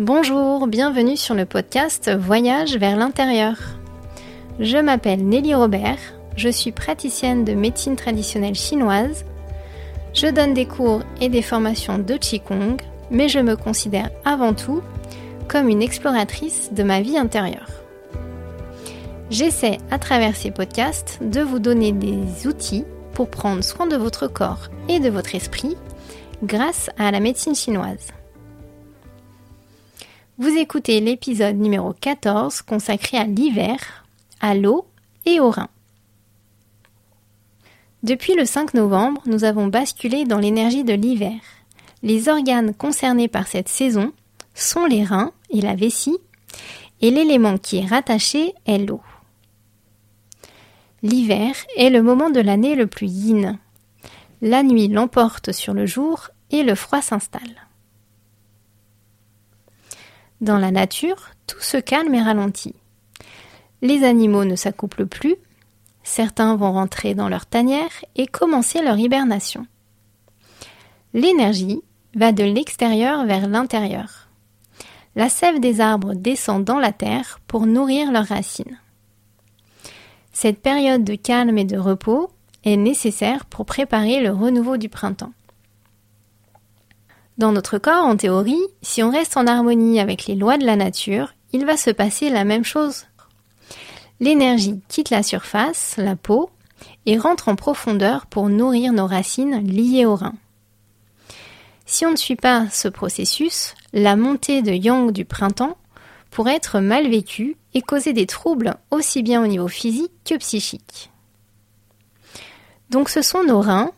Bonjour, bienvenue sur le podcast Voyage vers l'intérieur. Je m'appelle Nelly Robert, je suis praticienne de médecine traditionnelle chinoise. Je donne des cours et des formations de Qigong, mais je me considère avant tout comme une exploratrice de ma vie intérieure. J'essaie à travers ces podcasts de vous donner des outils pour prendre soin de votre corps et de votre esprit grâce à la médecine chinoise. Vous écoutez l'épisode numéro 14 consacré à l'hiver, à l'eau et au rein. Depuis le 5 novembre, nous avons basculé dans l'énergie de l'hiver. Les organes concernés par cette saison sont les reins et la vessie, et l'élément qui est rattaché est l'eau. L'hiver est le moment de l'année le plus yin. La nuit l'emporte sur le jour et le froid s'installe. Dans la nature, tout se calme et ralentit. Les animaux ne s'accouplent plus, certains vont rentrer dans leur tanière et commencer leur hibernation. L'énergie va de l'extérieur vers l'intérieur. La sève des arbres descend dans la terre pour nourrir leurs racines. Cette période de calme et de repos est nécessaire pour préparer le renouveau du printemps. Dans notre corps, en théorie, si on reste en harmonie avec les lois de la nature, il va se passer la même chose. L'énergie quitte la surface, la peau, et rentre en profondeur pour nourrir nos racines liées au rein. Si on ne suit pas ce processus, la montée de yang du printemps pourrait être mal vécue et causer des troubles aussi bien au niveau physique que psychique. Donc ce sont nos reins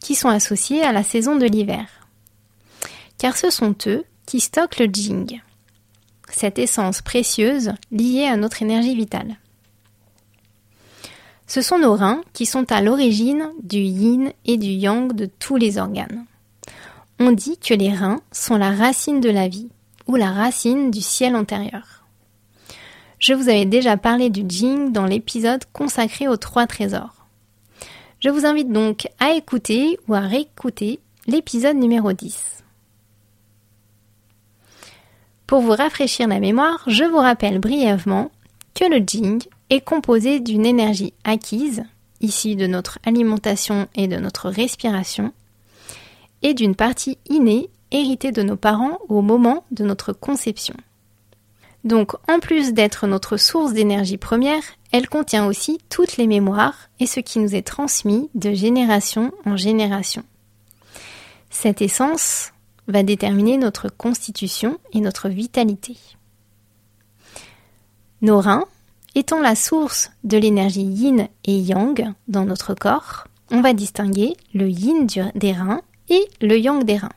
qui sont associés à la saison de l'hiver car ce sont eux qui stockent le jing, cette essence précieuse liée à notre énergie vitale. Ce sont nos reins qui sont à l'origine du yin et du yang de tous les organes. On dit que les reins sont la racine de la vie ou la racine du ciel antérieur. Je vous avais déjà parlé du Jing dans l'épisode consacré aux trois trésors. Je vous invite donc à écouter ou à réécouter l'épisode numéro 10. Pour vous rafraîchir la mémoire, je vous rappelle brièvement que le Jing est composé d'une énergie acquise, issue de notre alimentation et de notre respiration, et d'une partie innée héritée de nos parents au moment de notre conception. Donc, en plus d'être notre source d'énergie première, elle contient aussi toutes les mémoires et ce qui nous est transmis de génération en génération. Cette essence, va déterminer notre constitution et notre vitalité. Nos reins étant la source de l'énergie yin et yang dans notre corps, on va distinguer le yin des reins et le yang des reins.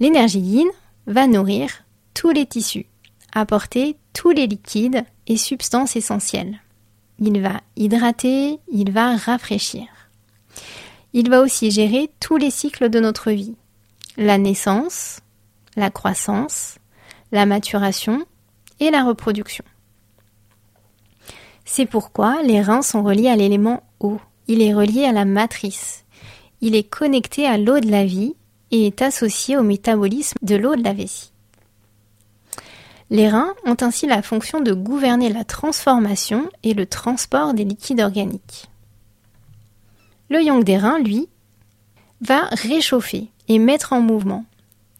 L'énergie yin va nourrir tous les tissus, apporter tous les liquides et substances essentielles. Il va hydrater, il va rafraîchir. Il va aussi gérer tous les cycles de notre vie, la naissance, la croissance, la maturation et la reproduction. C'est pourquoi les reins sont reliés à l'élément eau. Il est relié à la matrice. Il est connecté à l'eau de la vie et est associé au métabolisme de l'eau de la vessie. Les reins ont ainsi la fonction de gouverner la transformation et le transport des liquides organiques. Le yang des reins, lui, va réchauffer et mettre en mouvement.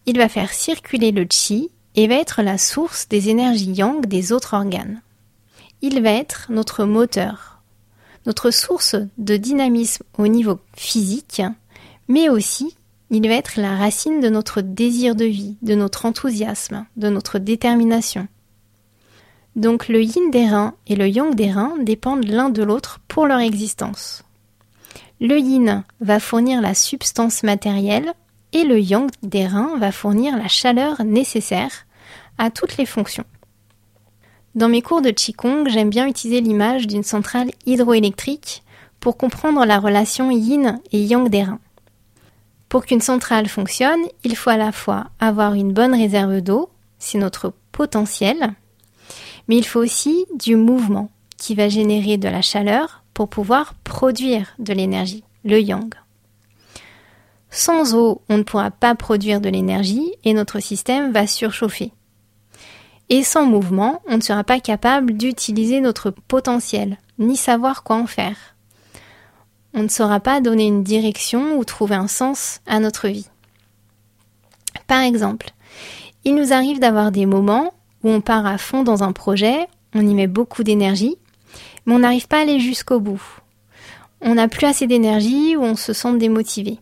Il va faire circuler le chi et va être la source des énergies yang des autres organes. Il va être notre moteur, notre source de dynamisme au niveau physique, mais aussi il va être la racine de notre désir de vie, de notre enthousiasme, de notre détermination. Donc le yin des reins et le yang des reins dépendent l'un de l'autre pour leur existence. Le yin va fournir la substance matérielle et le yang des reins va fournir la chaleur nécessaire à toutes les fonctions. Dans mes cours de Qigong, j'aime bien utiliser l'image d'une centrale hydroélectrique pour comprendre la relation yin et yang des reins. Pour qu'une centrale fonctionne, il faut à la fois avoir une bonne réserve d'eau, c'est notre potentiel, mais il faut aussi du mouvement qui va générer de la chaleur pour pouvoir produire de l'énergie, le yang. Sans eau, on ne pourra pas produire de l'énergie et notre système va surchauffer. Et sans mouvement, on ne sera pas capable d'utiliser notre potentiel, ni savoir quoi en faire. On ne saura pas donner une direction ou trouver un sens à notre vie. Par exemple, il nous arrive d'avoir des moments où on part à fond dans un projet, on y met beaucoup d'énergie, mais on n'arrive pas à aller jusqu'au bout. On n'a plus assez d'énergie ou on se sent démotivé.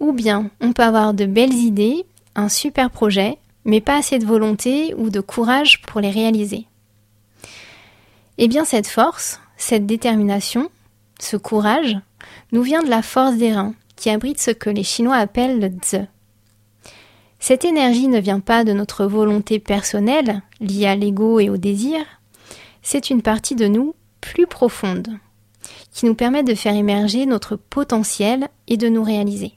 Ou bien on peut avoir de belles idées, un super projet, mais pas assez de volonté ou de courage pour les réaliser. Eh bien cette force, cette détermination, ce courage, nous vient de la force des reins, qui abrite ce que les Chinois appellent le Zi. Cette énergie ne vient pas de notre volonté personnelle, liée à l'ego et au désir, c'est une partie de nous plus profonde, qui nous permet de faire émerger notre potentiel et de nous réaliser.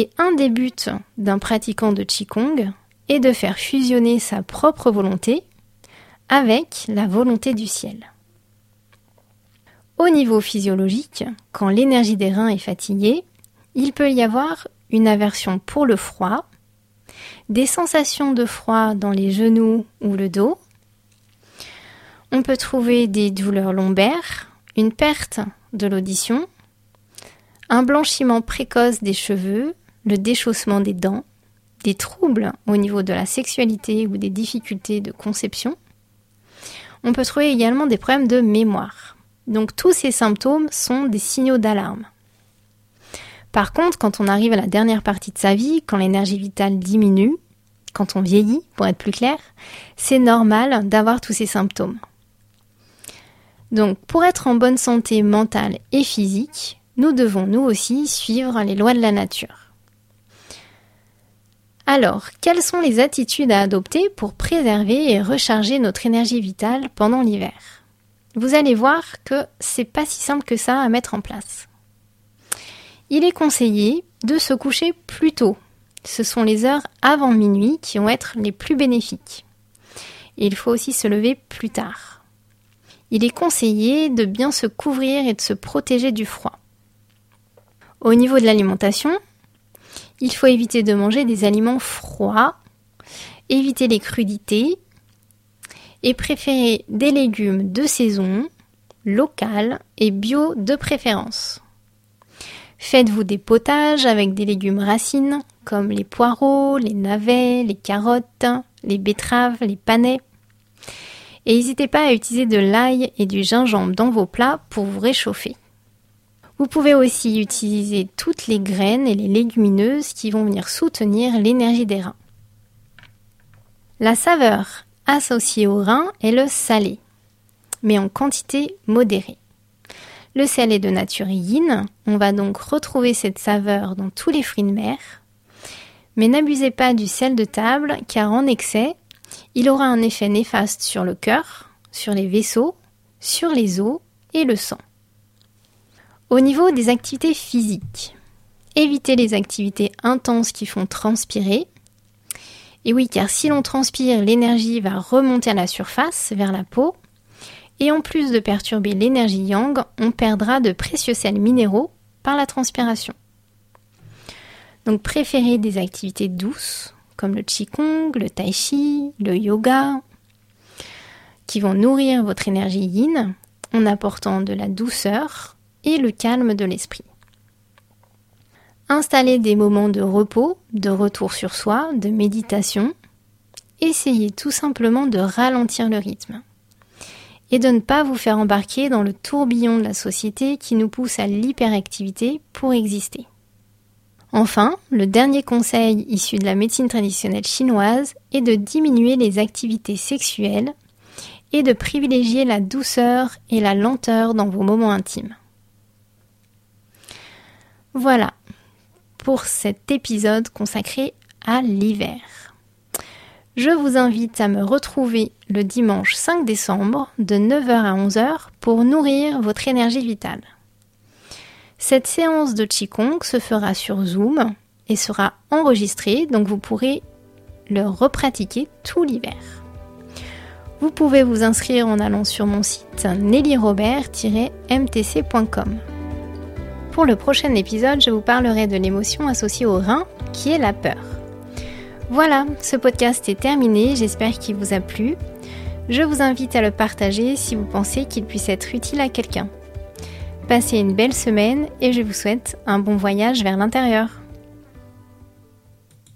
Et un des buts d'un pratiquant de Qigong est de faire fusionner sa propre volonté avec la volonté du ciel. Au niveau physiologique, quand l'énergie des reins est fatiguée, il peut y avoir une aversion pour le froid, des sensations de froid dans les genoux ou le dos. On peut trouver des douleurs lombaires, une perte de l'audition, un blanchiment précoce des cheveux, le déchaussement des dents, des troubles au niveau de la sexualité ou des difficultés de conception. On peut trouver également des problèmes de mémoire. Donc tous ces symptômes sont des signaux d'alarme. Par contre, quand on arrive à la dernière partie de sa vie, quand l'énergie vitale diminue, quand on vieillit, pour être plus clair, c'est normal d'avoir tous ces symptômes. Donc, pour être en bonne santé mentale et physique, nous devons nous aussi suivre les lois de la nature. Alors, quelles sont les attitudes à adopter pour préserver et recharger notre énergie vitale pendant l'hiver? Vous allez voir que c'est pas si simple que ça à mettre en place il est conseillé de se coucher plus tôt. Ce sont les heures avant minuit qui vont être les plus bénéfiques. il faut aussi se lever plus tard. Il est conseillé de bien se couvrir et de se protéger du froid. Au niveau de l'alimentation, il faut éviter de manger des aliments froids, éviter les crudités et préférer des légumes de saison, locaux et bio de préférence. Faites-vous des potages avec des légumes racines comme les poireaux, les navets, les carottes, les betteraves, les panais. Et n'hésitez pas à utiliser de l'ail et du gingembre dans vos plats pour vous réchauffer. Vous pouvez aussi utiliser toutes les graines et les légumineuses qui vont venir soutenir l'énergie des reins. La saveur associée aux reins est le salé, mais en quantité modérée. Le sel est de nature yin, on va donc retrouver cette saveur dans tous les fruits de mer. Mais n'abusez pas du sel de table car en excès, il aura un effet néfaste sur le cœur, sur les vaisseaux, sur les os et le sang. Au niveau des activités physiques, évitez les activités intenses qui font transpirer. Et oui, car si l'on transpire, l'énergie va remonter à la surface, vers la peau, et en plus de perturber l'énergie yang, on perdra de précieux sels minéraux par la transpiration. Donc préférez des activités douces comme le qigong, le tai chi, le yoga, qui vont nourrir votre énergie yin en apportant de la douceur le calme de l'esprit. Installez des moments de repos, de retour sur soi, de méditation. Essayez tout simplement de ralentir le rythme et de ne pas vous faire embarquer dans le tourbillon de la société qui nous pousse à l'hyperactivité pour exister. Enfin, le dernier conseil issu de la médecine traditionnelle chinoise est de diminuer les activités sexuelles et de privilégier la douceur et la lenteur dans vos moments intimes. Voilà pour cet épisode consacré à l'hiver je vous invite à me retrouver le dimanche 5 décembre de 9h à 11h pour nourrir votre énergie vitale. Cette séance de Qigong se fera sur Zoom et sera enregistrée, donc vous pourrez le repratiquer tout l'hiver. Vous pouvez vous inscrire en allant sur mon site nellyrobert-mtc.com. Pour le prochain épisode, je vous parlerai de l'émotion associée au rein, qui est la peur. Voilà, ce podcast est terminé, j'espère qu'il vous a plu. Je vous invite à le partager si vous pensez qu'il puisse être utile à quelqu'un. Passez une belle semaine et je vous souhaite un bon voyage vers l'intérieur.